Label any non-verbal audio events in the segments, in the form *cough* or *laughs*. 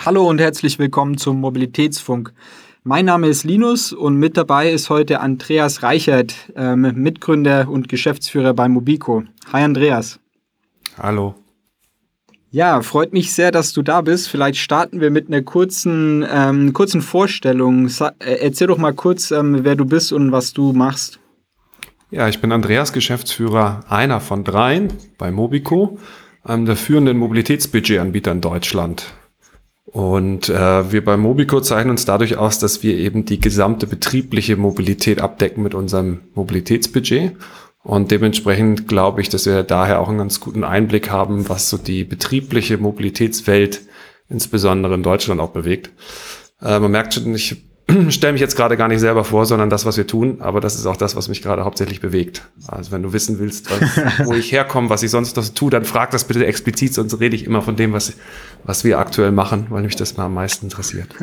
Hallo und herzlich willkommen zum Mobilitätsfunk. Mein Name ist Linus und mit dabei ist heute Andreas Reichert, ähm, Mitgründer und Geschäftsführer bei Mobico. Hi Andreas. Hallo. Ja, freut mich sehr, dass du da bist. Vielleicht starten wir mit einer kurzen, ähm, kurzen Vorstellung. Sa äh, erzähl doch mal kurz, ähm, wer du bist und was du machst. Ja, ich bin Andreas, Geschäftsführer einer von dreien bei Mobico, einem der führenden Mobilitätsbudgetanbieter in Deutschland. Und äh, wir bei Mobico zeichnen uns dadurch aus, dass wir eben die gesamte betriebliche Mobilität abdecken mit unserem Mobilitätsbudget. Und dementsprechend glaube ich, dass wir daher auch einen ganz guten Einblick haben, was so die betriebliche Mobilitätswelt insbesondere in Deutschland auch bewegt. Äh, man merkt schon, ich *clears throat* stelle mich jetzt gerade gar nicht selber vor, sondern das, was wir tun. Aber das ist auch das, was mich gerade hauptsächlich bewegt. Also wenn du wissen willst, was, *laughs* wo ich herkomme, was ich sonst noch tue, dann frag das bitte explizit, sonst rede ich immer von dem, was, was wir aktuell machen, weil mich das mal am meisten interessiert.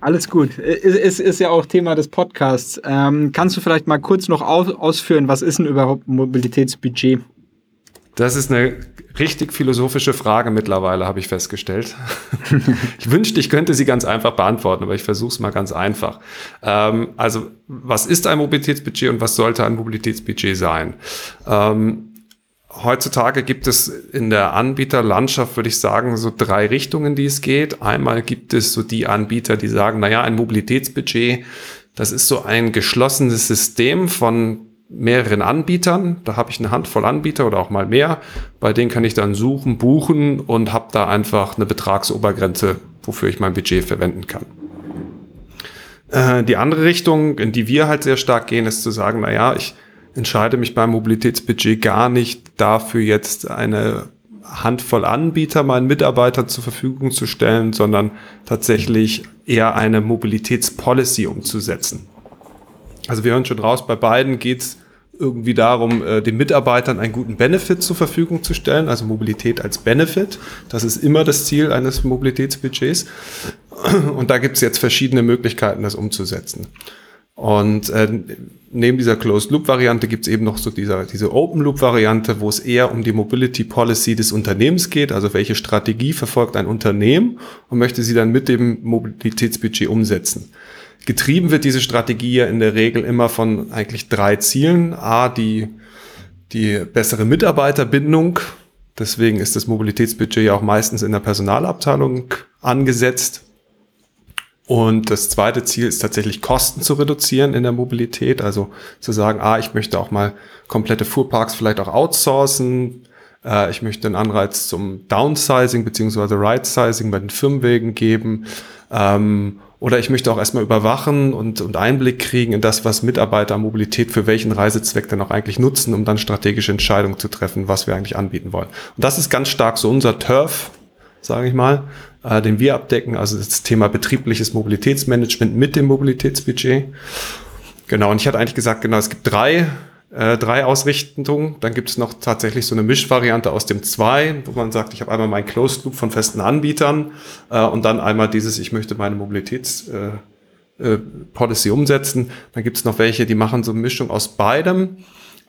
Alles gut. Es ist, ist, ja auch Thema des Podcasts. Ähm, kannst du vielleicht mal kurz noch ausführen, was ist denn überhaupt Mobilitätsbudget? Das ist eine richtig philosophische Frage mittlerweile, habe ich festgestellt. *laughs* ich wünschte, ich könnte sie ganz einfach beantworten, aber ich versuche es mal ganz einfach. Ähm, also, was ist ein Mobilitätsbudget und was sollte ein Mobilitätsbudget sein? Ähm, heutzutage gibt es in der Anbieterlandschaft, würde ich sagen, so drei Richtungen, die es geht. Einmal gibt es so die Anbieter, die sagen, naja, ein Mobilitätsbudget, das ist so ein geschlossenes System von mehreren Anbietern. Da habe ich eine Handvoll Anbieter oder auch mal mehr. Bei denen kann ich dann suchen, buchen und habe da einfach eine Betragsobergrenze, wofür ich mein Budget verwenden kann. Äh, die andere Richtung, in die wir halt sehr stark gehen, ist zu sagen, na ja, ich entscheide mich beim Mobilitätsbudget gar nicht dafür jetzt eine Handvoll Anbieter meinen Mitarbeitern zur Verfügung zu stellen, sondern tatsächlich eher eine Mobilitätspolicy umzusetzen. Also wir hören schon raus, bei beiden geht es irgendwie darum, äh, den Mitarbeitern einen guten Benefit zur Verfügung zu stellen, also Mobilität als Benefit. Das ist immer das Ziel eines Mobilitätsbudgets. Und da gibt es jetzt verschiedene Möglichkeiten, das umzusetzen. Und äh, neben dieser Closed-Loop-Variante gibt es eben noch so dieser, diese Open-Loop-Variante, wo es eher um die Mobility Policy des Unternehmens geht, also welche Strategie verfolgt ein Unternehmen und möchte sie dann mit dem Mobilitätsbudget umsetzen. Getrieben wird diese Strategie ja in der Regel immer von eigentlich drei Zielen. A, die, die bessere Mitarbeiterbindung. Deswegen ist das Mobilitätsbudget ja auch meistens in der Personalabteilung angesetzt. Und das zweite Ziel ist tatsächlich Kosten zu reduzieren in der Mobilität. Also zu sagen, ah, ich möchte auch mal komplette Fuhrparks vielleicht auch outsourcen. Äh, ich möchte einen Anreiz zum Downsizing beziehungsweise Right-Sizing bei den Firmenwegen geben. Ähm, oder ich möchte auch erstmal überwachen und, und Einblick kriegen in das, was Mitarbeiter Mobilität für welchen Reisezweck dann auch eigentlich nutzen, um dann strategische Entscheidungen zu treffen, was wir eigentlich anbieten wollen. Und das ist ganz stark so unser Turf, sage ich mal, äh, den wir abdecken, also das Thema betriebliches Mobilitätsmanagement mit dem Mobilitätsbudget. Genau, und ich hatte eigentlich gesagt, genau, es gibt drei äh, drei Ausrichtungen. Dann gibt es noch tatsächlich so eine Mischvariante aus dem zwei, wo man sagt, ich habe einmal meinen Closed Loop von festen Anbietern äh, und dann einmal dieses, ich möchte meine Mobilitäts äh, äh, umsetzen. Dann gibt es noch welche, die machen so eine Mischung aus beidem.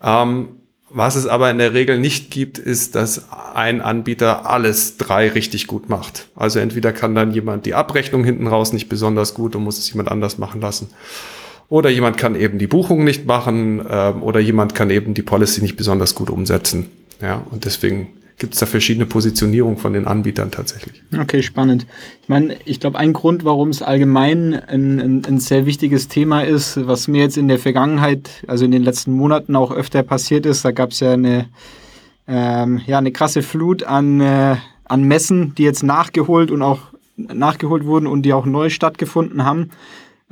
Ähm, was es aber in der Regel nicht gibt, ist, dass ein Anbieter alles drei richtig gut macht. Also entweder kann dann jemand die Abrechnung hinten raus nicht besonders gut und muss es jemand anders machen lassen. Oder jemand kann eben die Buchung nicht machen ähm, oder jemand kann eben die Policy nicht besonders gut umsetzen. Ja, und deswegen gibt es da verschiedene Positionierungen von den Anbietern tatsächlich. Okay, spannend. Ich meine, ich glaube, ein Grund, warum es allgemein ein, ein, ein, sehr wichtiges Thema ist, was mir jetzt in der Vergangenheit, also in den letzten Monaten auch öfter passiert ist, da gab es ja eine, ähm, ja eine krasse Flut an, äh, an Messen, die jetzt nachgeholt und auch nachgeholt wurden und die auch neu stattgefunden haben.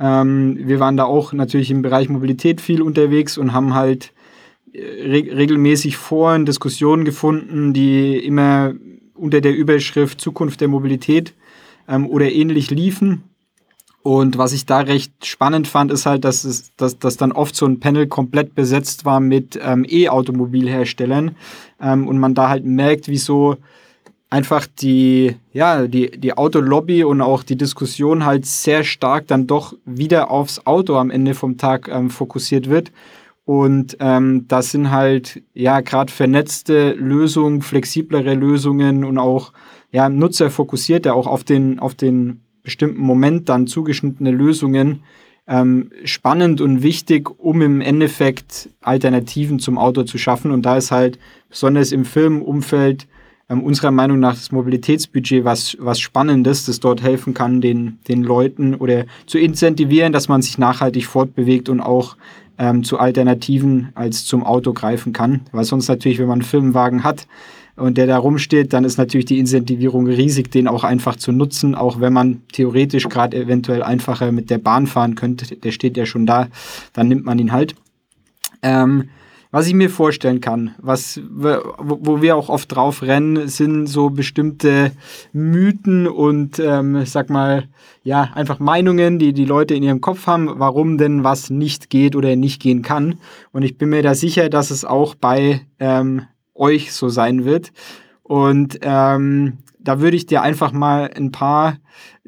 Ähm, wir waren da auch natürlich im Bereich Mobilität viel unterwegs und haben halt äh, re regelmäßig Foren, Diskussionen gefunden, die immer unter der Überschrift Zukunft der Mobilität ähm, oder ähnlich liefen. Und was ich da recht spannend fand, ist halt, dass, es, dass, dass dann oft so ein Panel komplett besetzt war mit ähm, E-Automobilherstellern ähm, und man da halt merkt, wieso einfach die, ja, die, die Autolobby und auch die Diskussion halt sehr stark dann doch wieder aufs Auto am Ende vom Tag ähm, fokussiert wird. Und ähm, das sind halt, ja, gerade vernetzte Lösungen, flexiblere Lösungen und auch ja, nutzerfokussierte, auch auf den, auf den bestimmten Moment dann zugeschnittene Lösungen ähm, spannend und wichtig, um im Endeffekt Alternativen zum Auto zu schaffen. Und da ist halt besonders im Firmenumfeld ähm, unserer Meinung nach das Mobilitätsbudget was, was Spannendes, das dort helfen kann, den, den Leuten oder zu incentivieren, dass man sich nachhaltig fortbewegt und auch ähm, zu Alternativen als zum Auto greifen kann. Weil sonst natürlich, wenn man einen Firmenwagen hat, und der da rumsteht, dann ist natürlich die Incentivierung riesig, den auch einfach zu nutzen, auch wenn man theoretisch gerade eventuell einfacher mit der Bahn fahren könnte. Der steht ja schon da, dann nimmt man ihn halt. Ähm, was ich mir vorstellen kann, was, wo wir auch oft drauf rennen, sind so bestimmte Mythen und, ähm, sag mal, ja, einfach Meinungen, die die Leute in ihrem Kopf haben, warum denn was nicht geht oder nicht gehen kann. Und ich bin mir da sicher, dass es auch bei ähm, euch so sein wird. Und ähm, da würde ich dir einfach mal ein paar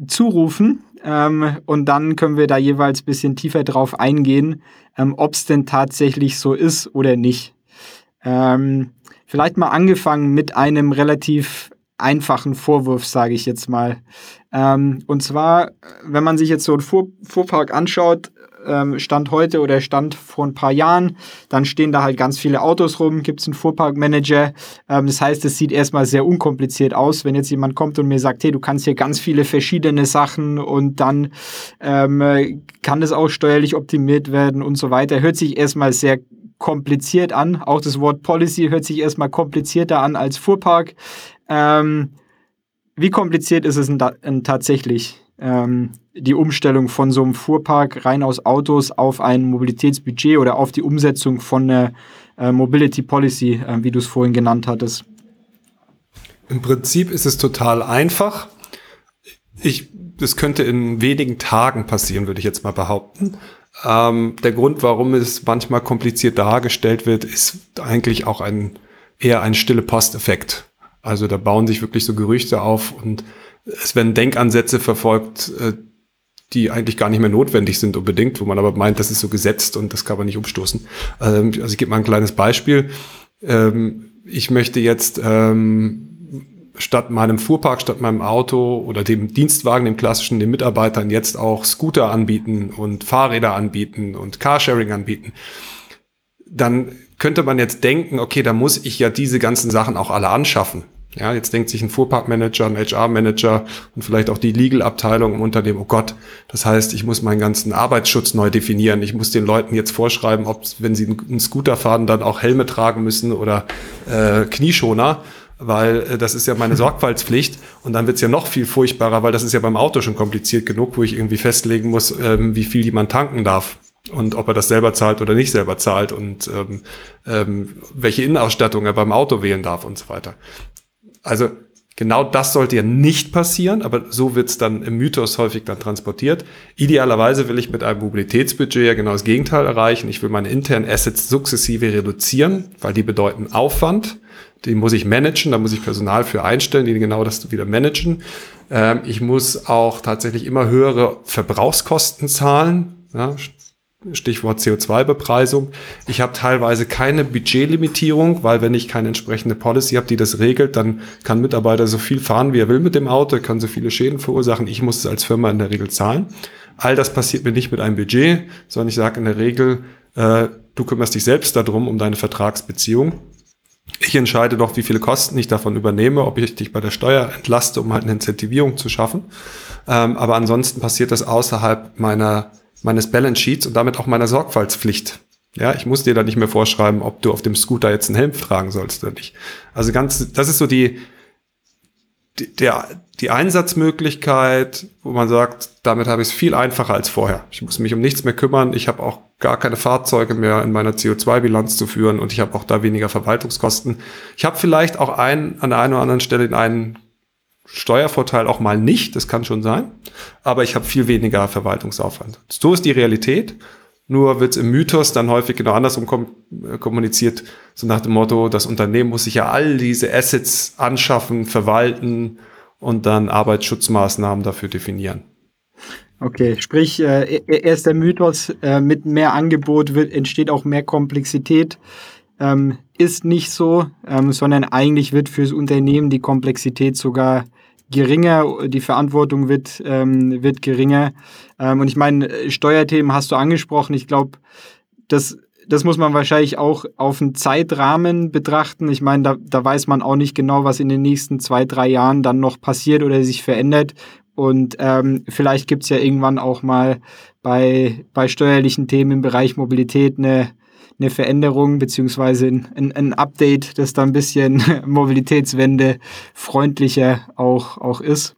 zurufen ähm, und dann können wir da jeweils ein bisschen tiefer drauf eingehen, ähm, ob es denn tatsächlich so ist oder nicht. Ähm, vielleicht mal angefangen mit einem relativ einfachen Vorwurf, sage ich jetzt mal. Ähm, und zwar, wenn man sich jetzt so einen Fuhr Fuhrpark anschaut, ähm, Stand heute oder Stand vor ein paar Jahren. Dann stehen da halt ganz viele Autos rum, gibt es einen Fuhrparkmanager. Ähm, das heißt, es sieht erstmal sehr unkompliziert aus, wenn jetzt jemand kommt und mir sagt, hey, du kannst hier ganz viele verschiedene Sachen und dann ähm, kann das auch steuerlich optimiert werden und so weiter. Hört sich erstmal sehr kompliziert an. Auch das Wort Policy hört sich erstmal komplizierter an als Fuhrpark. Ähm, wie kompliziert ist es denn, denn tatsächlich? ähm, die Umstellung von so einem Fuhrpark rein aus Autos auf ein Mobilitätsbudget oder auf die Umsetzung von einer äh, Mobility Policy, äh, wie du es vorhin genannt hattest? Im Prinzip ist es total einfach. Ich, das könnte in wenigen Tagen passieren, würde ich jetzt mal behaupten. Ähm, der Grund, warum es manchmal kompliziert dargestellt wird, ist eigentlich auch ein eher ein stille Posteffekt. Also da bauen sich wirklich so Gerüchte auf und es werden Denkansätze verfolgt, äh, die eigentlich gar nicht mehr notwendig sind unbedingt, wo man aber meint, das ist so gesetzt und das kann man nicht umstoßen. Ähm, also ich gebe mal ein kleines Beispiel. Ähm, ich möchte jetzt ähm, statt meinem Fuhrpark, statt meinem Auto oder dem Dienstwagen, dem klassischen, den Mitarbeitern jetzt auch Scooter anbieten und Fahrräder anbieten und Carsharing anbieten. Dann könnte man jetzt denken, okay, da muss ich ja diese ganzen Sachen auch alle anschaffen. Ja, jetzt denkt sich ein Fuhrparkmanager, ein HR-Manager und vielleicht auch die Legal-Abteilung im Unternehmen, oh Gott, das heißt, ich muss meinen ganzen Arbeitsschutz neu definieren. Ich muss den Leuten jetzt vorschreiben, ob, wenn sie einen Scooter fahren, dann auch Helme tragen müssen oder äh, Knieschoner, weil äh, das ist ja meine Sorgfaltspflicht. Und dann wird's ja noch viel furchtbarer, weil das ist ja beim Auto schon kompliziert genug, wo ich irgendwie festlegen muss, ähm, wie viel jemand tanken darf und ob er das selber zahlt oder nicht selber zahlt und ähm, ähm, welche Innenausstattung er beim Auto wählen darf und so weiter. Also genau das sollte ja nicht passieren, aber so wird es dann im Mythos häufig dann transportiert. Idealerweise will ich mit einem Mobilitätsbudget ja genau das Gegenteil erreichen. Ich will meine internen Assets sukzessive reduzieren, weil die bedeuten Aufwand. Den muss ich managen, da muss ich Personal für einstellen, die genau das wieder managen. Ähm, ich muss auch tatsächlich immer höhere Verbrauchskosten zahlen. Stichwort CO2-Bepreisung. Ich habe teilweise keine Budgetlimitierung, weil wenn ich keine entsprechende Policy habe, die das regelt, dann kann Mitarbeiter so viel fahren, wie er will mit dem Auto, kann so viele Schäden verursachen. Ich muss es als Firma in der Regel zahlen. All das passiert mir nicht mit einem Budget, sondern ich sage in der Regel, äh, du kümmerst dich selbst darum, um deine Vertragsbeziehung. Ich entscheide doch, wie viele Kosten ich davon übernehme, ob ich dich bei der Steuer entlaste, um halt eine Incentivierung zu schaffen. Ähm, aber ansonsten passiert das außerhalb meiner meines Balance Sheets und damit auch meiner Sorgfaltspflicht. Ja, ich muss dir da nicht mehr vorschreiben, ob du auf dem Scooter jetzt einen Helm tragen sollst oder nicht. Also ganz, das ist so die, die, der, die Einsatzmöglichkeit, wo man sagt, damit habe ich es viel einfacher als vorher. Ich muss mich um nichts mehr kümmern. Ich habe auch gar keine Fahrzeuge mehr in meiner CO2-Bilanz zu führen und ich habe auch da weniger Verwaltungskosten. Ich habe vielleicht auch einen, an der einen oder anderen Stelle einen Steuervorteil auch mal nicht, das kann schon sein, aber ich habe viel weniger Verwaltungsaufwand. So ist die Realität. Nur wird es im Mythos dann häufig genau andersrum kom äh, kommuniziert, so nach dem Motto, das Unternehmen muss sich ja all diese Assets anschaffen, verwalten und dann Arbeitsschutzmaßnahmen dafür definieren. Okay, sprich, äh, erst der Mythos, äh, mit mehr Angebot wird, entsteht auch mehr Komplexität. Ähm, ist nicht so, ähm, sondern eigentlich wird fürs Unternehmen die Komplexität sogar geringer, die Verantwortung wird, ähm, wird geringer. Ähm, und ich meine, Steuerthemen hast du angesprochen. Ich glaube, das, das muss man wahrscheinlich auch auf einen Zeitrahmen betrachten. Ich meine, da, da weiß man auch nicht genau, was in den nächsten zwei, drei Jahren dann noch passiert oder sich verändert. Und ähm, vielleicht gibt's ja irgendwann auch mal bei, bei steuerlichen Themen im Bereich Mobilität eine, eine Veränderung beziehungsweise ein, ein Update, das da ein bisschen *laughs* Mobilitätswende freundlicher auch, auch ist.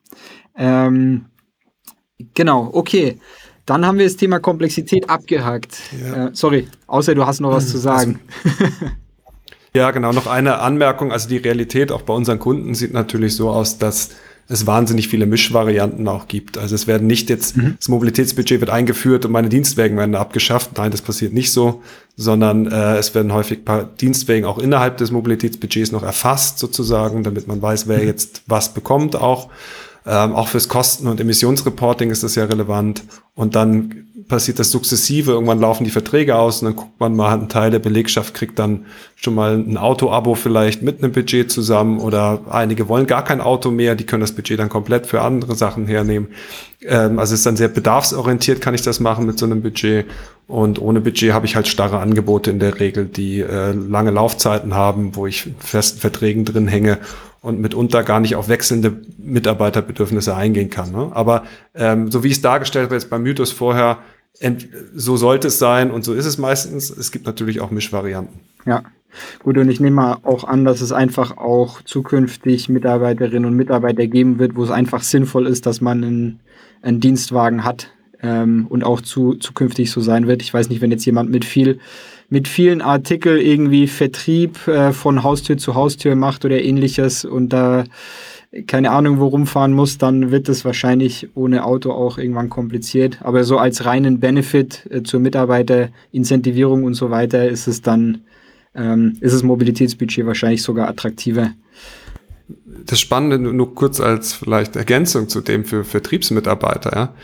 Ähm, genau, okay. Dann haben wir das Thema Komplexität abgehakt. Ja. Äh, sorry, außer du hast noch was zu sagen. *laughs* ja, genau. Noch eine Anmerkung. Also die Realität auch bei unseren Kunden sieht natürlich so aus, dass es wahnsinnig viele Mischvarianten auch gibt. Also es werden nicht jetzt, mhm. das Mobilitätsbudget wird eingeführt und meine Dienstwägen werden abgeschafft. Nein, das passiert nicht so, sondern äh, es werden häufig paar Dienstwägen auch innerhalb des Mobilitätsbudgets noch erfasst sozusagen, damit man weiß, wer mhm. jetzt was bekommt auch. Ähm, auch fürs Kosten- und Emissionsreporting ist das ja relevant. Und dann passiert das sukzessive. Irgendwann laufen die Verträge aus und dann guckt man mal, ein Teil der Belegschaft kriegt dann schon mal ein Auto-Abo vielleicht mit einem Budget zusammen oder einige wollen gar kein Auto mehr, die können das Budget dann komplett für andere Sachen hernehmen. Ähm, also es ist dann sehr bedarfsorientiert, kann ich das machen mit so einem Budget. Und ohne Budget habe ich halt starre Angebote in der Regel, die äh, lange Laufzeiten haben, wo ich festen Verträgen drin hänge und mitunter gar nicht auf wechselnde Mitarbeiterbedürfnisse eingehen kann. Ne? Aber ähm, so wie es dargestellt wird beim Mythos vorher, so sollte es sein und so ist es meistens. Es gibt natürlich auch Mischvarianten. Ja, gut. Und ich nehme auch an, dass es einfach auch zukünftig Mitarbeiterinnen und Mitarbeiter geben wird, wo es einfach sinnvoll ist, dass man einen, einen Dienstwagen hat ähm, und auch zu, zukünftig so sein wird. Ich weiß nicht, wenn jetzt jemand mit viel mit vielen Artikeln irgendwie Vertrieb äh, von Haustür zu Haustür macht oder ähnliches und da keine Ahnung, wo rumfahren muss, dann wird es wahrscheinlich ohne Auto auch irgendwann kompliziert. Aber so als reinen Benefit äh, zur Mitarbeiterincentivierung und so weiter ist es dann, ähm, ist das Mobilitätsbudget wahrscheinlich sogar attraktiver. Das Spannende nur kurz als vielleicht Ergänzung zu dem für Vertriebsmitarbeiter, ja.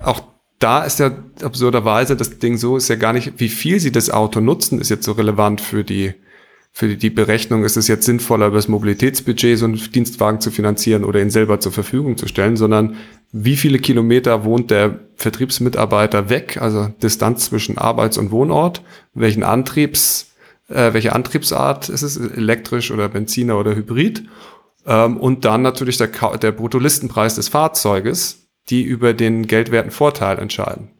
Auch da ist ja absurderweise das Ding so, ist ja gar nicht, wie viel sie das Auto nutzen, ist jetzt so relevant für die für die Berechnung. Ist es jetzt sinnvoller, über das Mobilitätsbudget so einen Dienstwagen zu finanzieren oder ihn selber zur Verfügung zu stellen, sondern wie viele Kilometer wohnt der Vertriebsmitarbeiter weg, also Distanz zwischen Arbeits- und Wohnort, welchen Antriebs, äh, welche Antriebsart ist es, elektrisch oder Benziner oder Hybrid, ähm, und dann natürlich der, der Bruttolistenpreis des Fahrzeuges, die über den geldwerten Vorteil entscheiden.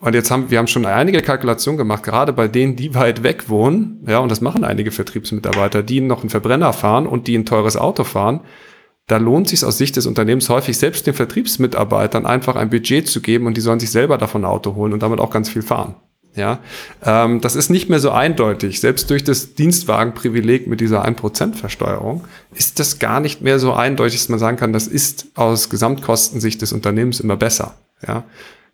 Und jetzt haben wir haben schon einige Kalkulationen gemacht, gerade bei denen, die weit weg wohnen, ja, und das machen einige Vertriebsmitarbeiter, die noch einen Verbrenner fahren und die ein teures Auto fahren. Da lohnt sich aus Sicht des Unternehmens häufig selbst den Vertriebsmitarbeitern einfach ein Budget zu geben und die sollen sich selber davon ein Auto holen und damit auch ganz viel fahren. Ja, ähm, das ist nicht mehr so eindeutig. Selbst durch das Dienstwagenprivileg mit dieser 1% Versteuerung ist das gar nicht mehr so eindeutig, dass man sagen kann, das ist aus Gesamtkostensicht des Unternehmens immer besser. Ja,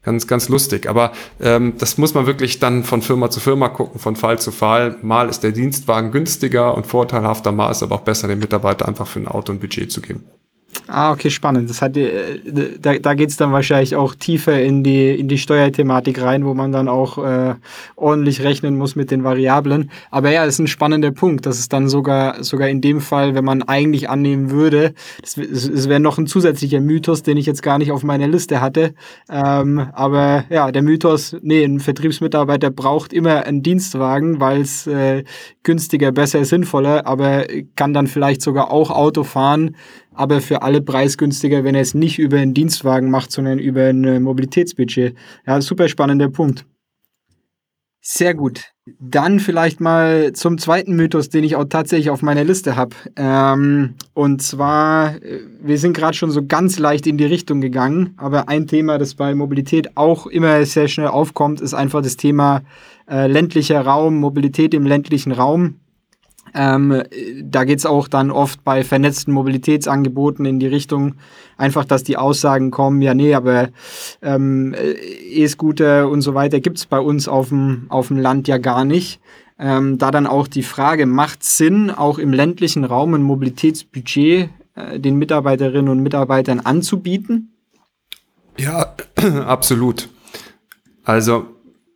ganz, ganz lustig. Aber ähm, das muss man wirklich dann von Firma zu Firma gucken, von Fall zu Fall. Mal ist der Dienstwagen günstiger und vorteilhafter, mal ist aber auch besser, den Mitarbeiter einfach für ein Auto ein Budget zu geben. Ah, okay, spannend. Das hat, äh, da da geht es dann wahrscheinlich auch tiefer in die, in die Steuerthematik rein, wo man dann auch äh, ordentlich rechnen muss mit den Variablen. Aber ja, ist ein spannender Punkt. Das ist dann sogar, sogar in dem Fall, wenn man eigentlich annehmen würde, das, das wäre noch ein zusätzlicher Mythos, den ich jetzt gar nicht auf meiner Liste hatte. Ähm, aber ja, der Mythos, nee, ein Vertriebsmitarbeiter braucht immer einen Dienstwagen, weil es äh, günstiger, besser, sinnvoller, aber kann dann vielleicht sogar auch Auto fahren, aber für alle preisgünstiger, wenn er es nicht über einen Dienstwagen macht, sondern über ein äh, Mobilitätsbudget. Ja, super spannender Punkt. Sehr gut. Dann vielleicht mal zum zweiten Mythos, den ich auch tatsächlich auf meiner Liste habe. Ähm, und zwar, äh, wir sind gerade schon so ganz leicht in die Richtung gegangen, aber ein Thema, das bei Mobilität auch immer sehr schnell aufkommt, ist einfach das Thema äh, ländlicher Raum, Mobilität im ländlichen Raum. Ähm, da geht es auch dann oft bei vernetzten Mobilitätsangeboten in die Richtung, einfach, dass die Aussagen kommen, ja, nee, aber ähm, E-Scooter und so weiter gibt es bei uns auf dem, Land ja gar nicht. Ähm, da dann auch die Frage, macht Sinn, auch im ländlichen Raum ein Mobilitätsbudget äh, den Mitarbeiterinnen und Mitarbeitern anzubieten? Ja, *clears throat* absolut. Also,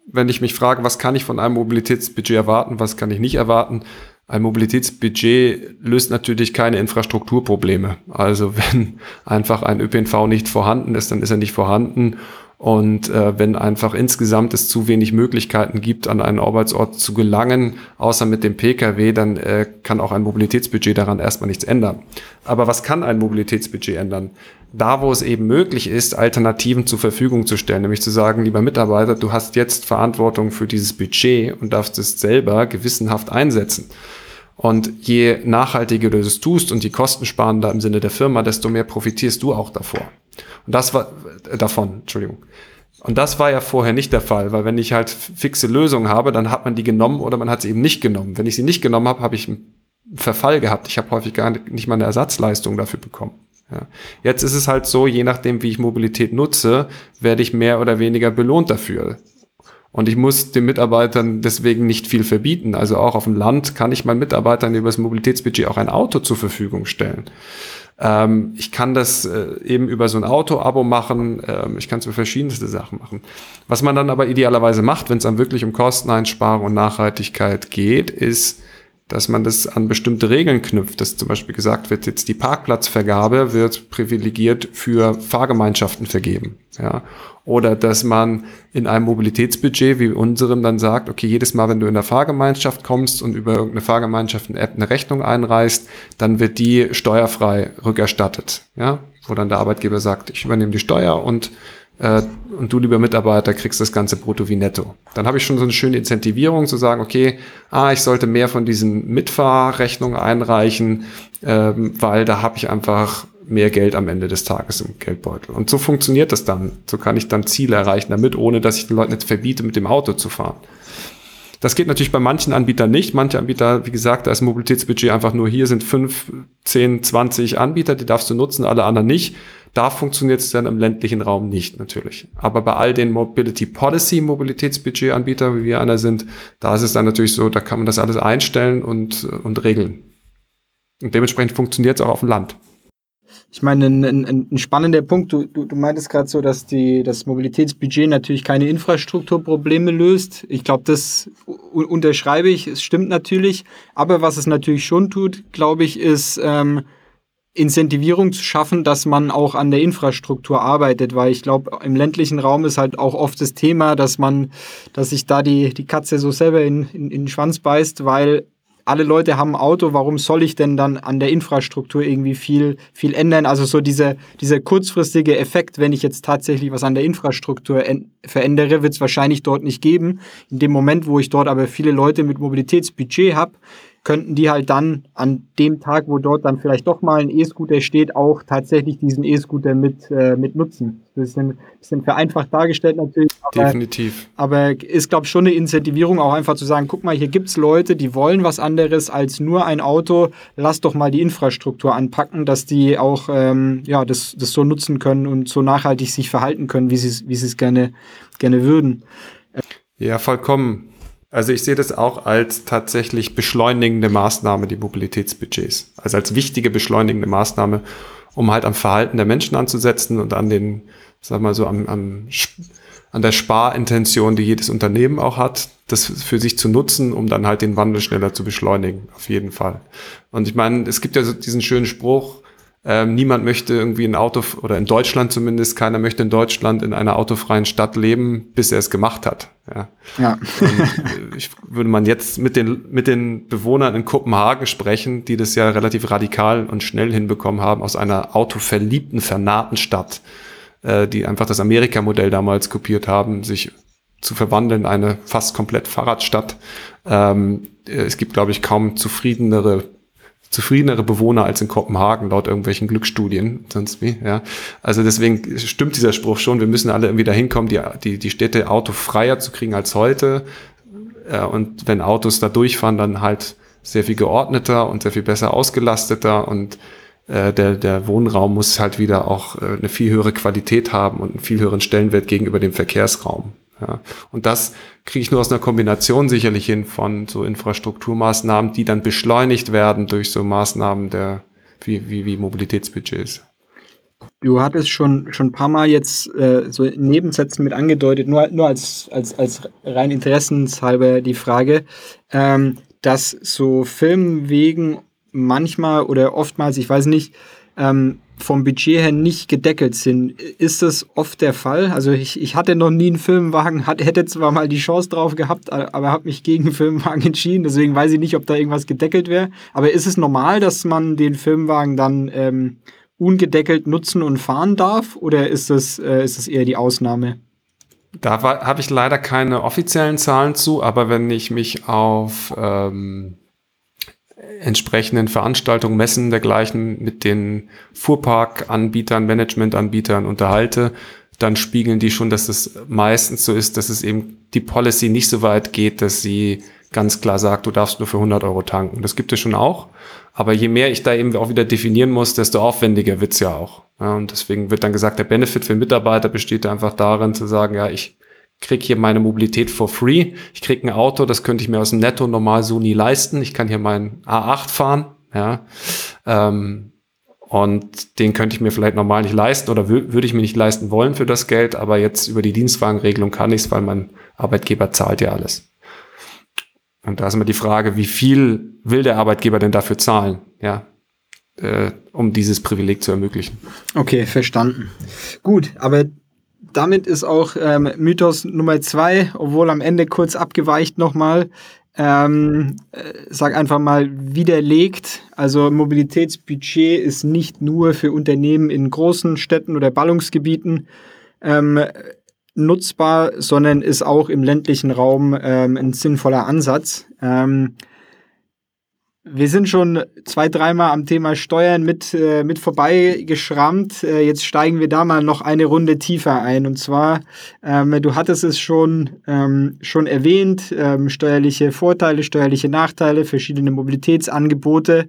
wenn ich mich frage, was kann ich von einem Mobilitätsbudget erwarten, was kann ich nicht erwarten, ein Mobilitätsbudget löst natürlich keine Infrastrukturprobleme. Also *laughs* wenn einfach ein ÖPNV nicht vorhanden ist, dann ist er nicht vorhanden. Und äh, wenn einfach insgesamt es zu wenig Möglichkeiten gibt, an einen Arbeitsort zu gelangen, außer mit dem Pkw, dann äh, kann auch ein Mobilitätsbudget daran erstmal nichts ändern. Aber was kann ein Mobilitätsbudget ändern? Da, wo es eben möglich ist, Alternativen zur Verfügung zu stellen, nämlich zu sagen, lieber Mitarbeiter, du hast jetzt Verantwortung für dieses Budget und darfst es selber gewissenhaft einsetzen. Und je nachhaltiger du das tust und je kostensparender im Sinne der Firma, desto mehr profitierst du auch davor. Und das war äh, davon, Entschuldigung. Und das war ja vorher nicht der Fall, weil wenn ich halt fixe Lösungen habe, dann hat man die genommen oder man hat sie eben nicht genommen. Wenn ich sie nicht genommen habe, habe ich einen Verfall gehabt. Ich habe häufig gar nicht mal eine Ersatzleistung dafür bekommen. Ja. Jetzt ist es halt so, je nachdem, wie ich Mobilität nutze, werde ich mehr oder weniger belohnt dafür. Und ich muss den Mitarbeitern deswegen nicht viel verbieten. Also auch auf dem Land kann ich meinen Mitarbeitern über das Mobilitätsbudget auch ein Auto zur Verfügung stellen. Ähm, ich kann das äh, eben über so ein Auto-Abo machen. Ähm, ich kann es für verschiedenste Sachen machen. Was man dann aber idealerweise macht, wenn es dann wirklich um Kosteneinsparung und Nachhaltigkeit geht, ist, dass man das an bestimmte Regeln knüpft, dass zum Beispiel gesagt wird, jetzt die Parkplatzvergabe wird privilegiert für Fahrgemeinschaften vergeben. Ja? Oder dass man in einem Mobilitätsbudget wie unserem dann sagt, okay, jedes Mal, wenn du in der Fahrgemeinschaft kommst und über irgendeine Fahrgemeinschaft-App eine Rechnung einreichst, dann wird die steuerfrei rückerstattet. Ja? Wo dann der Arbeitgeber sagt, ich übernehme die Steuer und äh, und du, lieber Mitarbeiter, kriegst das Ganze brutto wie netto. Dann habe ich schon so eine schöne Incentivierung zu sagen, okay, ah, ich sollte mehr von diesen Mitfahrrechnungen einreichen, ähm, weil da habe ich einfach mehr Geld am Ende des Tages im Geldbeutel. Und so funktioniert das dann. So kann ich dann Ziele erreichen damit, ohne dass ich den Leuten jetzt verbiete, mit dem Auto zu fahren. Das geht natürlich bei manchen Anbietern nicht. Manche Anbieter, wie gesagt, da ist Mobilitätsbudget einfach nur hier sind fünf, zehn, zwanzig Anbieter, die darfst du nutzen, alle anderen nicht. Da funktioniert es dann im ländlichen Raum nicht natürlich. Aber bei all den Mobility Policy Mobilitätsbudget-Anbieter, wie wir einer sind, da ist es dann natürlich so, da kann man das alles einstellen und, und regeln. Und dementsprechend funktioniert es auch auf dem Land. Ich meine, ein, ein, ein spannender Punkt, du, du, du meintest gerade so, dass die, das Mobilitätsbudget natürlich keine Infrastrukturprobleme löst. Ich glaube, das unterschreibe ich, es stimmt natürlich. Aber was es natürlich schon tut, glaube ich, ist ähm, Incentivierung zu schaffen, dass man auch an der Infrastruktur arbeitet, weil ich glaube, im ländlichen Raum ist halt auch oft das Thema, dass man, dass sich da die, die Katze so selber in, in, in den Schwanz beißt, weil alle Leute haben ein Auto, warum soll ich denn dann an der Infrastruktur irgendwie viel, viel ändern? Also so dieser, dieser kurzfristige Effekt, wenn ich jetzt tatsächlich was an der Infrastruktur verändere, wird es wahrscheinlich dort nicht geben. In dem Moment, wo ich dort aber viele Leute mit Mobilitätsbudget habe, könnten die halt dann an dem Tag, wo dort dann vielleicht doch mal ein E-Scooter steht, auch tatsächlich diesen E-Scooter mit, äh, mit nutzen. Das ist ein bisschen vereinfacht dargestellt natürlich. Aber, Definitiv. Aber ist, glaube ich, schon eine Incentivierung, auch einfach zu sagen, guck mal, hier gibt es Leute, die wollen was anderes als nur ein Auto. Lass doch mal die Infrastruktur anpacken, dass die auch ähm, ja, das, das so nutzen können und so nachhaltig sich verhalten können, wie sie wie es gerne, gerne würden. Ja, vollkommen. Also ich sehe das auch als tatsächlich beschleunigende Maßnahme, die Mobilitätsbudgets. Also als wichtige beschleunigende Maßnahme, um halt am Verhalten der Menschen anzusetzen und an den, sag mal so, am, am, an der Sparintention, die jedes Unternehmen auch hat, das für sich zu nutzen, um dann halt den Wandel schneller zu beschleunigen. Auf jeden Fall. Und ich meine, es gibt ja so diesen schönen Spruch, ähm, niemand möchte irgendwie ein Auto, oder in Deutschland zumindest, keiner möchte in Deutschland in einer autofreien Stadt leben, bis er es gemacht hat. Ja. ja. Und, äh, ich würde man jetzt mit den, mit den Bewohnern in Kopenhagen sprechen, die das ja relativ radikal und schnell hinbekommen haben, aus einer autoverliebten, vernahten Stadt, äh, die einfach das Amerika-Modell damals kopiert haben, sich zu verwandeln, eine fast komplett Fahrradstadt. Ähm, äh, es gibt, glaube ich, kaum zufriedenere zufriedenere Bewohner als in Kopenhagen laut irgendwelchen Glücksstudien, sonst wie, ja. Also deswegen stimmt dieser Spruch schon, wir müssen alle irgendwie dahin kommen, die, die, die Städte autofreier zu kriegen als heute. Äh, und wenn Autos da durchfahren, dann halt sehr viel geordneter und sehr viel besser ausgelasteter und äh, der, der Wohnraum muss halt wieder auch äh, eine viel höhere Qualität haben und einen viel höheren Stellenwert gegenüber dem Verkehrsraum. Ja. Und das kriege ich nur aus einer Kombination sicherlich hin von so Infrastrukturmaßnahmen, die dann beschleunigt werden durch so Maßnahmen der, wie, wie, wie Mobilitätsbudgets. Du hattest schon, schon ein paar Mal jetzt äh, so Nebensätzen mit angedeutet, nur, nur als, als, als rein interessenshalber die Frage. Ähm, dass so Filmwegen manchmal oder oftmals, ich weiß nicht, ähm, vom Budget her nicht gedeckelt sind. Ist das oft der Fall? Also ich, ich hatte noch nie einen Filmwagen, hat, hätte zwar mal die Chance drauf gehabt, aber habe mich gegen einen Filmwagen *laughs* entschieden. Deswegen weiß ich nicht, ob da irgendwas gedeckelt wäre. Aber ist es normal, dass man den Filmwagen dann ähm, ungedeckelt nutzen und fahren darf? Oder ist das, äh, ist das eher die Ausnahme? Da habe ich leider keine offiziellen Zahlen zu, aber wenn ich mich auf ähm, entsprechenden Veranstaltungen, Messen dergleichen mit den Fuhrparkanbietern, Managementanbietern unterhalte, dann spiegeln die schon, dass es meistens so ist, dass es eben die Policy nicht so weit geht, dass sie ganz klar sagt, du darfst nur für 100 Euro tanken. Das gibt es schon auch. Aber je mehr ich da eben auch wieder definieren muss, desto aufwendiger wird's ja auch. Ja, und deswegen wird dann gesagt, der Benefit für Mitarbeiter besteht einfach darin zu sagen, ja, ich krieg hier meine Mobilität for free. Ich krieg ein Auto, das könnte ich mir aus dem Netto normal so nie leisten. Ich kann hier meinen A8 fahren, ja. Ähm, und den könnte ich mir vielleicht normal nicht leisten oder würde ich mir nicht leisten wollen für das Geld, aber jetzt über die Dienstwagenregelung kann ich es, weil mein Arbeitgeber zahlt ja alles. Und da ist immer die Frage, wie viel will der Arbeitgeber denn dafür zahlen, ja, äh, um dieses Privileg zu ermöglichen. Okay, verstanden. Gut, aber damit ist auch ähm, Mythos Nummer zwei, obwohl am Ende kurz abgeweicht nochmal, ähm, äh, sag einfach mal widerlegt. Also Mobilitätsbudget ist nicht nur für Unternehmen in großen Städten oder Ballungsgebieten ähm, nutzbar, sondern ist auch im ländlichen Raum ähm, ein sinnvoller Ansatz. Ähm, wir sind schon zwei, dreimal am Thema Steuern mit, äh, mit vorbeigeschrammt. Äh, jetzt steigen wir da mal noch eine Runde tiefer ein. Und zwar, ähm, du hattest es schon, ähm, schon erwähnt, ähm, steuerliche Vorteile, steuerliche Nachteile, verschiedene Mobilitätsangebote.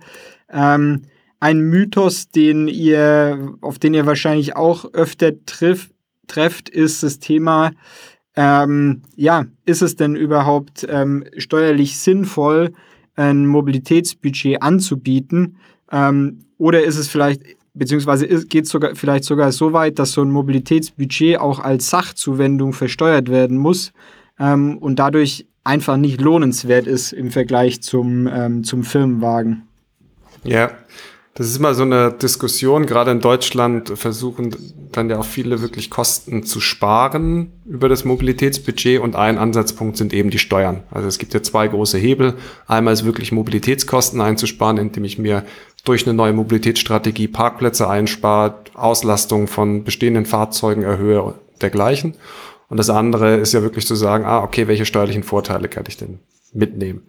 Ähm, ein Mythos, den ihr, auf den ihr wahrscheinlich auch öfter triff, trefft, ist das Thema, ähm, ja, ist es denn überhaupt ähm, steuerlich sinnvoll, ein Mobilitätsbudget anzubieten? Ähm, oder ist es vielleicht, beziehungsweise geht es sogar, vielleicht sogar so weit, dass so ein Mobilitätsbudget auch als Sachzuwendung versteuert werden muss ähm, und dadurch einfach nicht lohnenswert ist im Vergleich zum, ähm, zum Firmenwagen? Ja, das ist immer so eine Diskussion. Gerade in Deutschland versuchen dann ja auch viele wirklich Kosten zu sparen über das Mobilitätsbudget und ein Ansatzpunkt sind eben die Steuern. Also es gibt ja zwei große Hebel. Einmal ist wirklich Mobilitätskosten einzusparen, indem ich mir durch eine neue Mobilitätsstrategie Parkplätze einspare, Auslastung von bestehenden Fahrzeugen erhöhe, dergleichen. Und das andere ist ja wirklich zu sagen, ah, okay, welche steuerlichen Vorteile kann ich denn mitnehmen?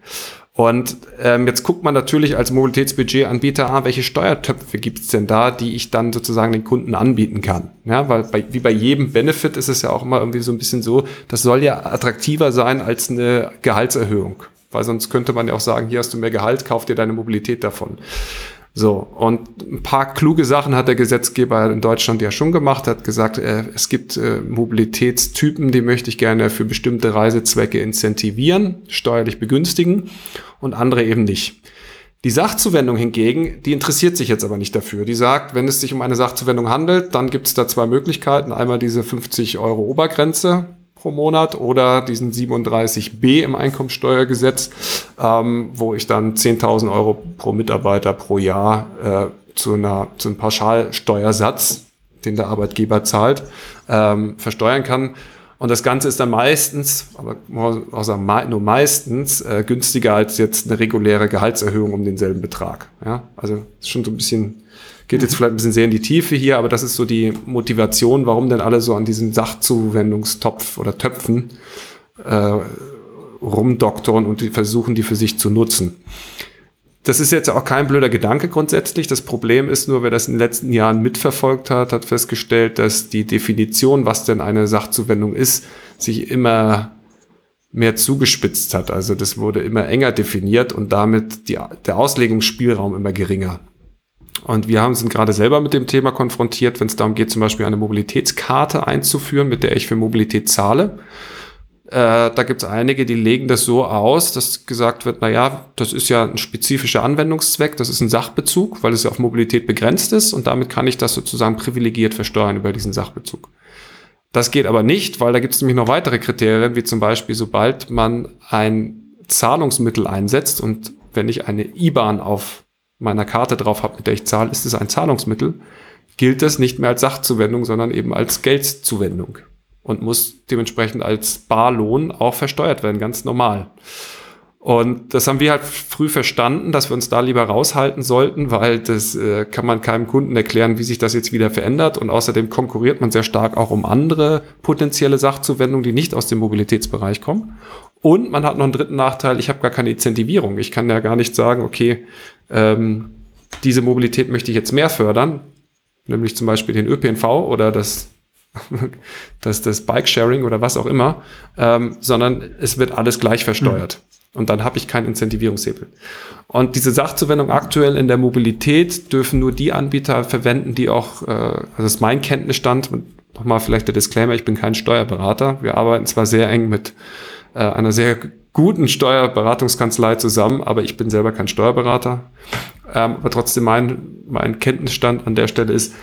Und ähm, jetzt guckt man natürlich als Mobilitätsbudgetanbieter, ah, welche Steuertöpfe gibt es denn da, die ich dann sozusagen den Kunden anbieten kann. Ja, weil bei, wie bei jedem Benefit ist es ja auch immer irgendwie so ein bisschen so, das soll ja attraktiver sein als eine Gehaltserhöhung. Weil sonst könnte man ja auch sagen, hier hast du mehr Gehalt, kauf dir deine Mobilität davon. So, und ein paar kluge Sachen hat der Gesetzgeber in Deutschland ja schon gemacht, hat gesagt, äh, es gibt äh, Mobilitätstypen, die möchte ich gerne für bestimmte Reisezwecke incentivieren, steuerlich begünstigen und andere eben nicht. Die Sachzuwendung hingegen, die interessiert sich jetzt aber nicht dafür. Die sagt, wenn es sich um eine Sachzuwendung handelt, dann gibt es da zwei Möglichkeiten. Einmal diese 50 Euro Obergrenze, pro Monat oder diesen 37b im Einkommensteuergesetz, ähm, wo ich dann 10.000 Euro pro Mitarbeiter pro Jahr äh, zu, einer, zu einem Pauschalsteuersatz, den der Arbeitgeber zahlt, ähm, versteuern kann. Und das Ganze ist dann meistens, aber sagen, nur meistens äh, günstiger als jetzt eine reguläre Gehaltserhöhung um denselben Betrag. Ja? Also ist schon so ein bisschen Geht jetzt vielleicht ein bisschen sehr in die Tiefe hier, aber das ist so die Motivation, warum denn alle so an diesem Sachzuwendungstopf oder Töpfen äh, rumdoktoren und die versuchen, die für sich zu nutzen. Das ist jetzt auch kein blöder Gedanke grundsätzlich. Das Problem ist nur, wer das in den letzten Jahren mitverfolgt hat, hat festgestellt, dass die Definition, was denn eine Sachzuwendung ist, sich immer mehr zugespitzt hat. Also das wurde immer enger definiert und damit die, der Auslegungsspielraum immer geringer. Und wir haben, sind gerade selber mit dem Thema konfrontiert, wenn es darum geht, zum Beispiel eine Mobilitätskarte einzuführen, mit der ich für Mobilität zahle. Äh, da gibt es einige, die legen das so aus, dass gesagt wird, na ja, das ist ja ein spezifischer Anwendungszweck, das ist ein Sachbezug, weil es ja auf Mobilität begrenzt ist und damit kann ich das sozusagen privilegiert versteuern über diesen Sachbezug. Das geht aber nicht, weil da gibt es nämlich noch weitere Kriterien, wie zum Beispiel, sobald man ein Zahlungsmittel einsetzt und wenn ich eine IBAN auf meiner Karte drauf habe, mit der ich zahle, ist es ein Zahlungsmittel, gilt das nicht mehr als Sachzuwendung, sondern eben als Geldzuwendung und muss dementsprechend als Barlohn auch versteuert werden, ganz normal. Und das haben wir halt früh verstanden, dass wir uns da lieber raushalten sollten, weil das äh, kann man keinem Kunden erklären, wie sich das jetzt wieder verändert. Und außerdem konkurriert man sehr stark auch um andere potenzielle Sachzuwendungen, die nicht aus dem Mobilitätsbereich kommen. Und man hat noch einen dritten Nachteil, ich habe gar keine Incentivierung. Ich kann ja gar nicht sagen, okay, ähm, diese Mobilität möchte ich jetzt mehr fördern, nämlich zum Beispiel den ÖPNV oder das *laughs* das, das Bike-Sharing oder was auch immer, ähm, sondern es wird alles gleich versteuert. Mhm. Und dann habe ich keinen Incentivierungshebel. Und diese Sachzuwendung aktuell in der Mobilität dürfen nur die Anbieter verwenden, die auch, äh, also das ist mein Kenntnisstand, nochmal vielleicht der Disclaimer, ich bin kein Steuerberater. Wir arbeiten zwar sehr eng mit äh, einer sehr guten Steuerberatungskanzlei zusammen, aber ich bin selber kein Steuerberater. Ähm, aber trotzdem mein, mein Kenntnisstand an der Stelle ist,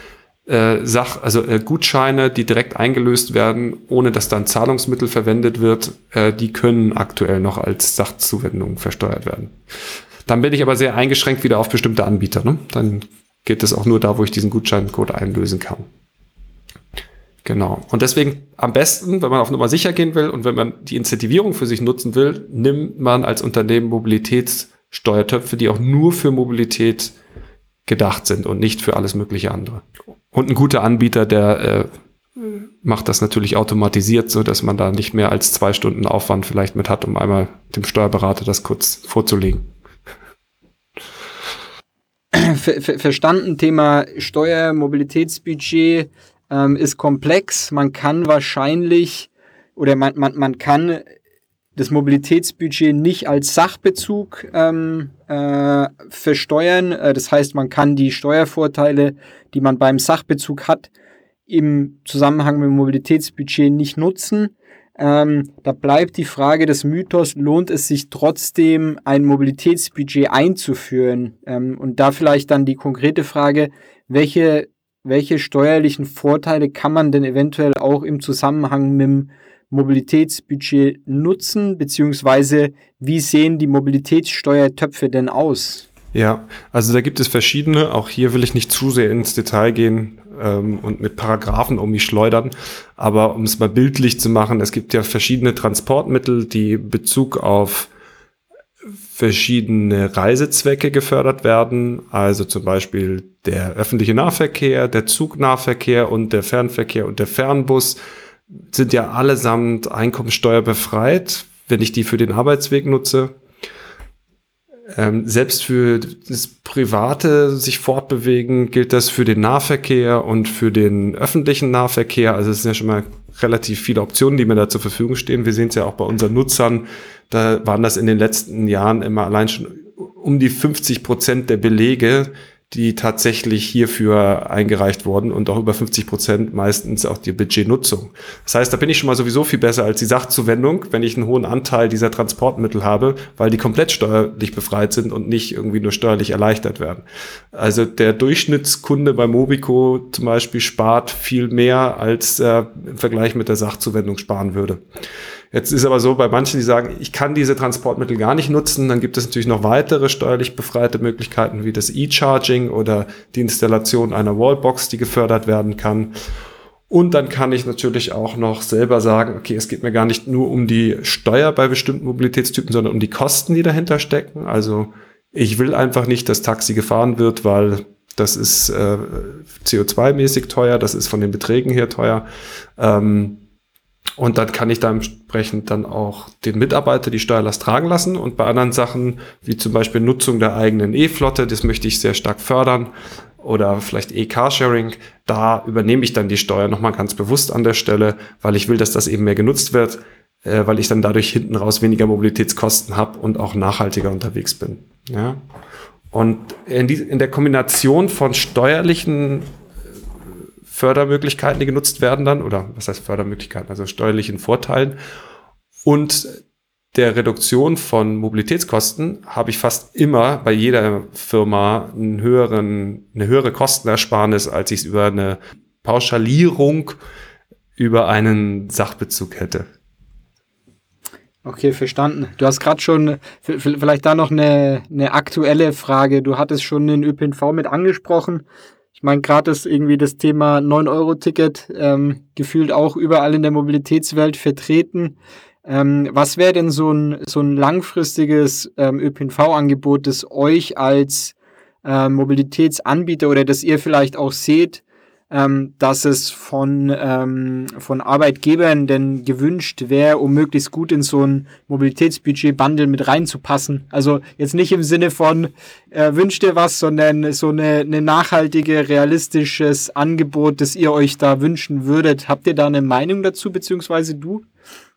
äh, Sach, also äh, Gutscheine, die direkt eingelöst werden, ohne dass dann Zahlungsmittel verwendet wird, äh, die können aktuell noch als Sachzuwendung versteuert werden. Dann bin ich aber sehr eingeschränkt wieder auf bestimmte Anbieter. Ne? Dann geht es auch nur da, wo ich diesen Gutscheincode einlösen kann. Genau. Und deswegen am besten, wenn man auf Nummer sicher gehen will und wenn man die Incentivierung für sich nutzen will, nimmt man als Unternehmen Mobilitätssteuertöpfe, die auch nur für Mobilität gedacht sind und nicht für alles mögliche andere. Und ein guter Anbieter, der äh, macht das natürlich automatisiert, so dass man da nicht mehr als zwei Stunden Aufwand vielleicht mit hat, um einmal dem Steuerberater das kurz vorzulegen. Ver ver verstanden, Thema Steuer, Mobilitätsbudget ähm, ist komplex. Man kann wahrscheinlich oder man, man, man kann das Mobilitätsbudget nicht als Sachbezug ähm, äh, versteuern. Äh, das heißt, man kann die Steuervorteile, die man beim Sachbezug hat, im Zusammenhang mit dem Mobilitätsbudget nicht nutzen. Ähm, da bleibt die Frage des Mythos, lohnt es sich trotzdem, ein Mobilitätsbudget einzuführen? Ähm, und da vielleicht dann die konkrete Frage, welche, welche steuerlichen Vorteile kann man denn eventuell auch im Zusammenhang mit dem Mobilitätsbudget nutzen, beziehungsweise wie sehen die Mobilitätssteuertöpfe denn aus? Ja, also da gibt es verschiedene. Auch hier will ich nicht zu sehr ins Detail gehen ähm, und mit Paragraphen um mich schleudern. Aber um es mal bildlich zu machen, es gibt ja verschiedene Transportmittel, die Bezug auf verschiedene Reisezwecke gefördert werden. Also zum Beispiel der öffentliche Nahverkehr, der Zugnahverkehr und der Fernverkehr und der Fernbus sind ja allesamt einkommensteuerbefreit, wenn ich die für den Arbeitsweg nutze. Ähm, selbst für das private sich fortbewegen gilt das für den Nahverkehr und für den öffentlichen Nahverkehr. Also es sind ja schon mal relativ viele Optionen, die mir da zur Verfügung stehen. Wir sehen es ja auch bei unseren Nutzern. Da waren das in den letzten Jahren immer allein schon um die 50 Prozent der Belege, die tatsächlich hierfür eingereicht wurden und auch über 50 Prozent meistens auch die Budgetnutzung. Das heißt, da bin ich schon mal sowieso viel besser als die Sachzuwendung, wenn ich einen hohen Anteil dieser Transportmittel habe, weil die komplett steuerlich befreit sind und nicht irgendwie nur steuerlich erleichtert werden. Also der Durchschnittskunde bei Mobico zum Beispiel spart viel mehr, als er im Vergleich mit der Sachzuwendung sparen würde. Jetzt ist aber so, bei manchen, die sagen, ich kann diese Transportmittel gar nicht nutzen, dann gibt es natürlich noch weitere steuerlich befreite Möglichkeiten wie das E-Charging oder die Installation einer Wallbox, die gefördert werden kann. Und dann kann ich natürlich auch noch selber sagen, okay, es geht mir gar nicht nur um die Steuer bei bestimmten Mobilitätstypen, sondern um die Kosten, die dahinter stecken. Also ich will einfach nicht, dass Taxi gefahren wird, weil das ist äh, CO2-mäßig teuer, das ist von den Beträgen her teuer. Ähm, und dann kann ich da entsprechend dann auch den Mitarbeiter die Steuerlast tragen lassen. Und bei anderen Sachen, wie zum Beispiel Nutzung der eigenen E-Flotte, das möchte ich sehr stark fördern. Oder vielleicht E-Carsharing, da übernehme ich dann die Steuer nochmal ganz bewusst an der Stelle, weil ich will, dass das eben mehr genutzt wird, äh, weil ich dann dadurch hinten raus weniger Mobilitätskosten habe und auch nachhaltiger unterwegs bin. Ja. Und in, die, in der Kombination von steuerlichen Fördermöglichkeiten, die genutzt werden dann, oder was heißt Fördermöglichkeiten, also steuerlichen Vorteilen und der Reduktion von Mobilitätskosten habe ich fast immer bei jeder Firma einen höheren, eine höhere Kostenersparnis, als ich es über eine Pauschalierung über einen Sachbezug hätte. Okay, verstanden. Du hast gerade schon, vielleicht da noch eine, eine aktuelle Frage. Du hattest schon den ÖPNV mit angesprochen. Ich meine, gerade ist irgendwie das Thema 9-Euro-Ticket ähm, gefühlt auch überall in der Mobilitätswelt vertreten. Ähm, was wäre denn so ein, so ein langfristiges ähm, ÖPNV-Angebot, das euch als äh, Mobilitätsanbieter oder das ihr vielleicht auch seht, ähm, dass es von, ähm, von Arbeitgebern denn gewünscht wäre, um möglichst gut in so ein Mobilitätsbudget-Bundle mit reinzupassen. Also jetzt nicht im Sinne von äh, wünscht ihr was, sondern so eine, eine nachhaltige, realistisches Angebot, das ihr euch da wünschen würdet. Habt ihr da eine Meinung dazu, beziehungsweise du?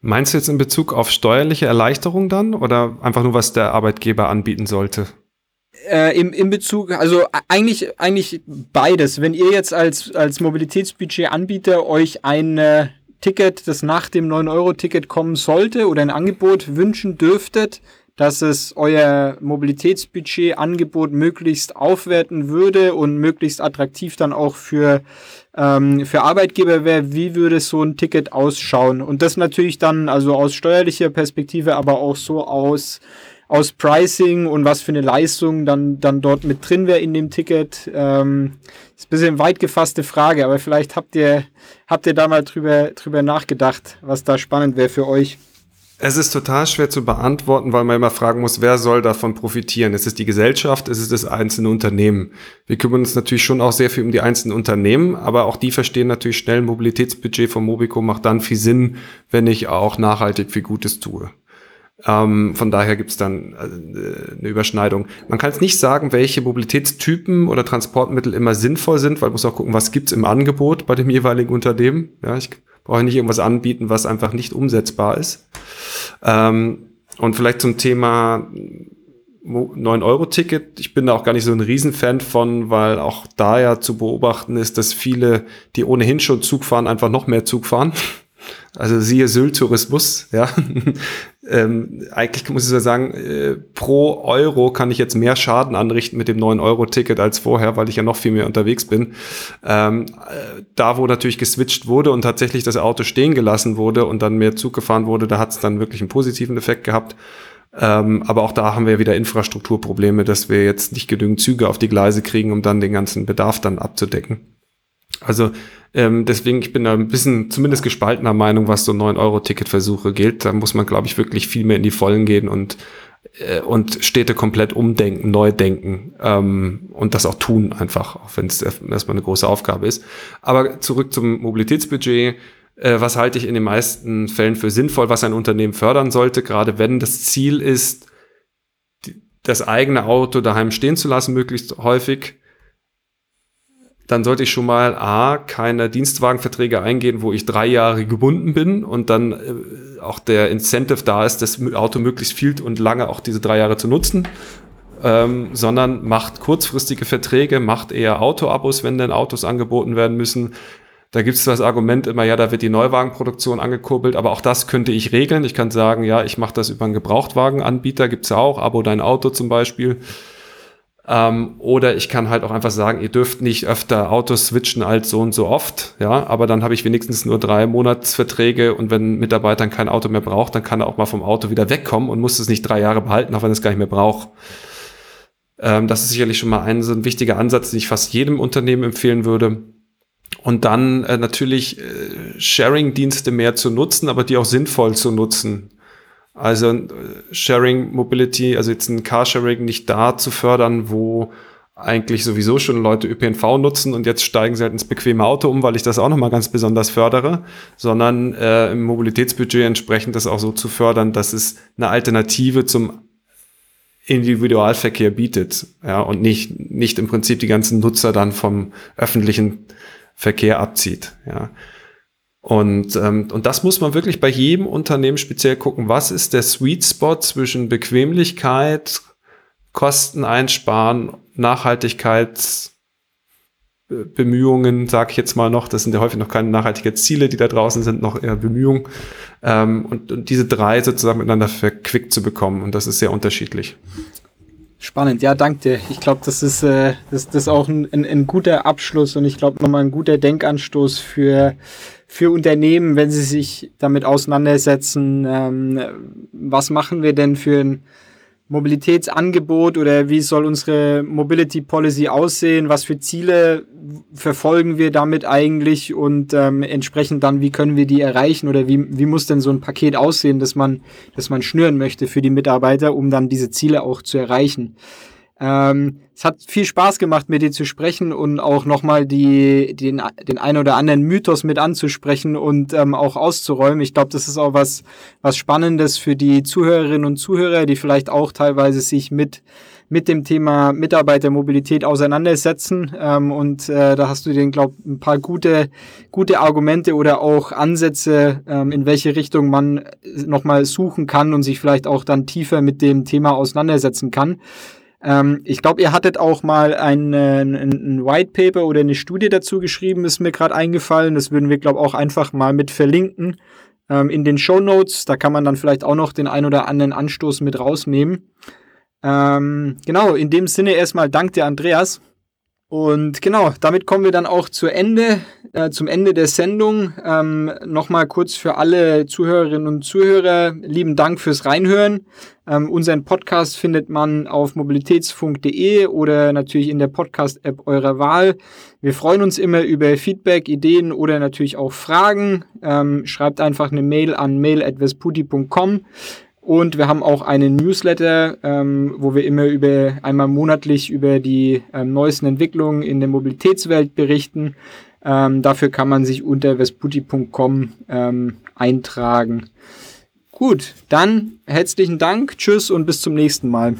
Meinst du jetzt in Bezug auf steuerliche Erleichterung dann oder einfach nur, was der Arbeitgeber anbieten sollte? Äh, im, im Bezug, also eigentlich, eigentlich beides. Wenn ihr jetzt als, als Mobilitätsbudget-Anbieter euch ein äh, Ticket, das nach dem 9-Euro-Ticket kommen sollte oder ein Angebot wünschen dürftet, dass es euer Mobilitätsbudget-Angebot möglichst aufwerten würde und möglichst attraktiv dann auch für, ähm, für Arbeitgeber wäre, wie würde so ein Ticket ausschauen? Und das natürlich dann also aus steuerlicher Perspektive, aber auch so aus aus Pricing und was für eine Leistung dann, dann dort mit drin wäre in dem Ticket. Ähm, ist ein bisschen weit gefasste Frage, aber vielleicht habt ihr, habt ihr da mal drüber, drüber nachgedacht, was da spannend wäre für euch. Es ist total schwer zu beantworten, weil man immer fragen muss, wer soll davon profitieren? Ist es die Gesellschaft? Ist es das einzelne Unternehmen? Wir kümmern uns natürlich schon auch sehr viel um die einzelnen Unternehmen, aber auch die verstehen natürlich schnell, Mobilitätsbudget von Mobico macht dann viel Sinn, wenn ich auch nachhaltig viel Gutes tue. Ähm, von daher gibt es dann äh, eine Überschneidung. Man kann jetzt nicht sagen, welche Mobilitätstypen oder Transportmittel immer sinnvoll sind, weil man muss auch gucken, was gibt's im Angebot bei dem jeweiligen Unternehmen. Ja, ich brauche nicht irgendwas anbieten, was einfach nicht umsetzbar ist. Ähm, und vielleicht zum Thema 9-Euro-Ticket. Ich bin da auch gar nicht so ein Riesenfan von, weil auch da ja zu beobachten ist, dass viele, die ohnehin schon Zug fahren, einfach noch mehr Zug fahren. Also siehe Sylt-Tourismus, ja. Ähm, eigentlich muss ich ja sagen, äh, pro Euro kann ich jetzt mehr Schaden anrichten mit dem 9-Euro-Ticket als vorher, weil ich ja noch viel mehr unterwegs bin. Ähm, äh, da, wo natürlich geswitcht wurde und tatsächlich das Auto stehen gelassen wurde und dann mehr Zug gefahren wurde, da hat es dann wirklich einen positiven Effekt gehabt. Ähm, aber auch da haben wir wieder Infrastrukturprobleme, dass wir jetzt nicht genügend Züge auf die Gleise kriegen, um dann den ganzen Bedarf dann abzudecken. Also ähm, deswegen, ich bin da ein bisschen zumindest gespaltener Meinung, was so 9-Euro-Ticket-Versuche gilt. Da muss man, glaube ich, wirklich viel mehr in die Vollen gehen und, äh, und Städte komplett umdenken, neu denken ähm, und das auch tun einfach, auch wenn es erstmal eine große Aufgabe ist. Aber zurück zum Mobilitätsbudget. Äh, was halte ich in den meisten Fällen für sinnvoll, was ein Unternehmen fördern sollte, gerade wenn das Ziel ist, das eigene Auto daheim stehen zu lassen, möglichst häufig dann sollte ich schon mal A, keine Dienstwagenverträge eingehen, wo ich drei Jahre gebunden bin und dann äh, auch der Incentive da ist, das Auto möglichst viel und lange auch diese drei Jahre zu nutzen. Ähm, sondern macht kurzfristige Verträge, macht eher Autoabos, wenn denn Autos angeboten werden müssen. Da gibt es das Argument immer, ja, da wird die Neuwagenproduktion angekurbelt, aber auch das könnte ich regeln. Ich kann sagen, ja, ich mache das über einen Gebrauchtwagenanbieter, gibt's ja auch, Abo dein Auto zum Beispiel. Ähm, oder ich kann halt auch einfach sagen, ihr dürft nicht öfter Autos switchen als so und so oft, ja, aber dann habe ich wenigstens nur drei Monatsverträge und wenn ein Mitarbeiter kein Auto mehr braucht, dann kann er auch mal vom Auto wieder wegkommen und muss es nicht drei Jahre behalten, auch wenn es gar nicht mehr braucht. Ähm, das ist sicherlich schon mal ein so ein wichtiger Ansatz, den ich fast jedem Unternehmen empfehlen würde. Und dann äh, natürlich äh, Sharing-Dienste mehr zu nutzen, aber die auch sinnvoll zu nutzen. Also äh, Sharing Mobility, also jetzt ein Carsharing nicht da zu fördern, wo eigentlich sowieso schon Leute ÖPNV nutzen und jetzt steigen sie halt ins bequeme Auto um, weil ich das auch nochmal ganz besonders fördere, sondern äh, im Mobilitätsbudget entsprechend das auch so zu fördern, dass es eine Alternative zum Individualverkehr bietet, ja, und nicht, nicht im Prinzip die ganzen Nutzer dann vom öffentlichen Verkehr abzieht, ja. Und, ähm, und das muss man wirklich bei jedem Unternehmen speziell gucken. Was ist der Sweet Spot zwischen Bequemlichkeit, Kosten einsparen, Nachhaltigkeitsbemühungen, sage ich jetzt mal noch. Das sind ja häufig noch keine Nachhaltigkeitsziele, die da draußen sind, noch eher Bemühungen. Ähm, und, und diese drei sozusagen miteinander verquickt zu bekommen. Und das ist sehr unterschiedlich. Spannend, ja, danke dir. Ich glaube, das ist, äh, das, das ist auch ein, ein, ein guter Abschluss und ich glaube nochmal ein guter Denkanstoß für, für Unternehmen, wenn sie sich damit auseinandersetzen, ähm, was machen wir denn für ein Mobilitätsangebot oder wie soll unsere Mobility Policy aussehen? Was für Ziele verfolgen wir damit eigentlich und ähm, entsprechend dann, wie können wir die erreichen oder wie, wie muss denn so ein Paket aussehen, dass man, dass man schnüren möchte für die Mitarbeiter, um dann diese Ziele auch zu erreichen? Ähm, es hat viel Spaß gemacht, mit dir zu sprechen und auch nochmal die, den, den einen oder anderen Mythos mit anzusprechen und ähm, auch auszuräumen. Ich glaube, das ist auch was, was Spannendes für die Zuhörerinnen und Zuhörer, die vielleicht auch teilweise sich mit mit dem Thema Mitarbeitermobilität auseinandersetzen. Ähm, und äh, da hast du den, glaube ein paar gute, gute Argumente oder auch Ansätze, ähm, in welche Richtung man nochmal suchen kann und sich vielleicht auch dann tiefer mit dem Thema auseinandersetzen kann. Ähm, ich glaube, ihr hattet auch mal ein, ein, ein White Paper oder eine Studie dazu geschrieben, ist mir gerade eingefallen. Das würden wir, glaube auch einfach mal mit verlinken ähm, in den Show Notes. Da kann man dann vielleicht auch noch den ein oder anderen Anstoß mit rausnehmen. Ähm, genau, in dem Sinne erstmal Dank dir, Andreas. Und genau, damit kommen wir dann auch zu Ende, äh, zum Ende der Sendung. Ähm, Nochmal kurz für alle Zuhörerinnen und Zuhörer, lieben Dank fürs Reinhören. Ähm, unseren Podcast findet man auf mobilitätsfunk.de oder natürlich in der Podcast-App eurer Wahl. Wir freuen uns immer über Feedback, Ideen oder natürlich auch Fragen. Ähm, schreibt einfach eine Mail an mail.vesputi.com. Und wir haben auch einen Newsletter, ähm, wo wir immer über einmal monatlich über die ähm, neuesten Entwicklungen in der Mobilitätswelt berichten. Ähm, dafür kann man sich unter vesputi.com ähm, eintragen. Gut, dann herzlichen Dank, tschüss und bis zum nächsten Mal.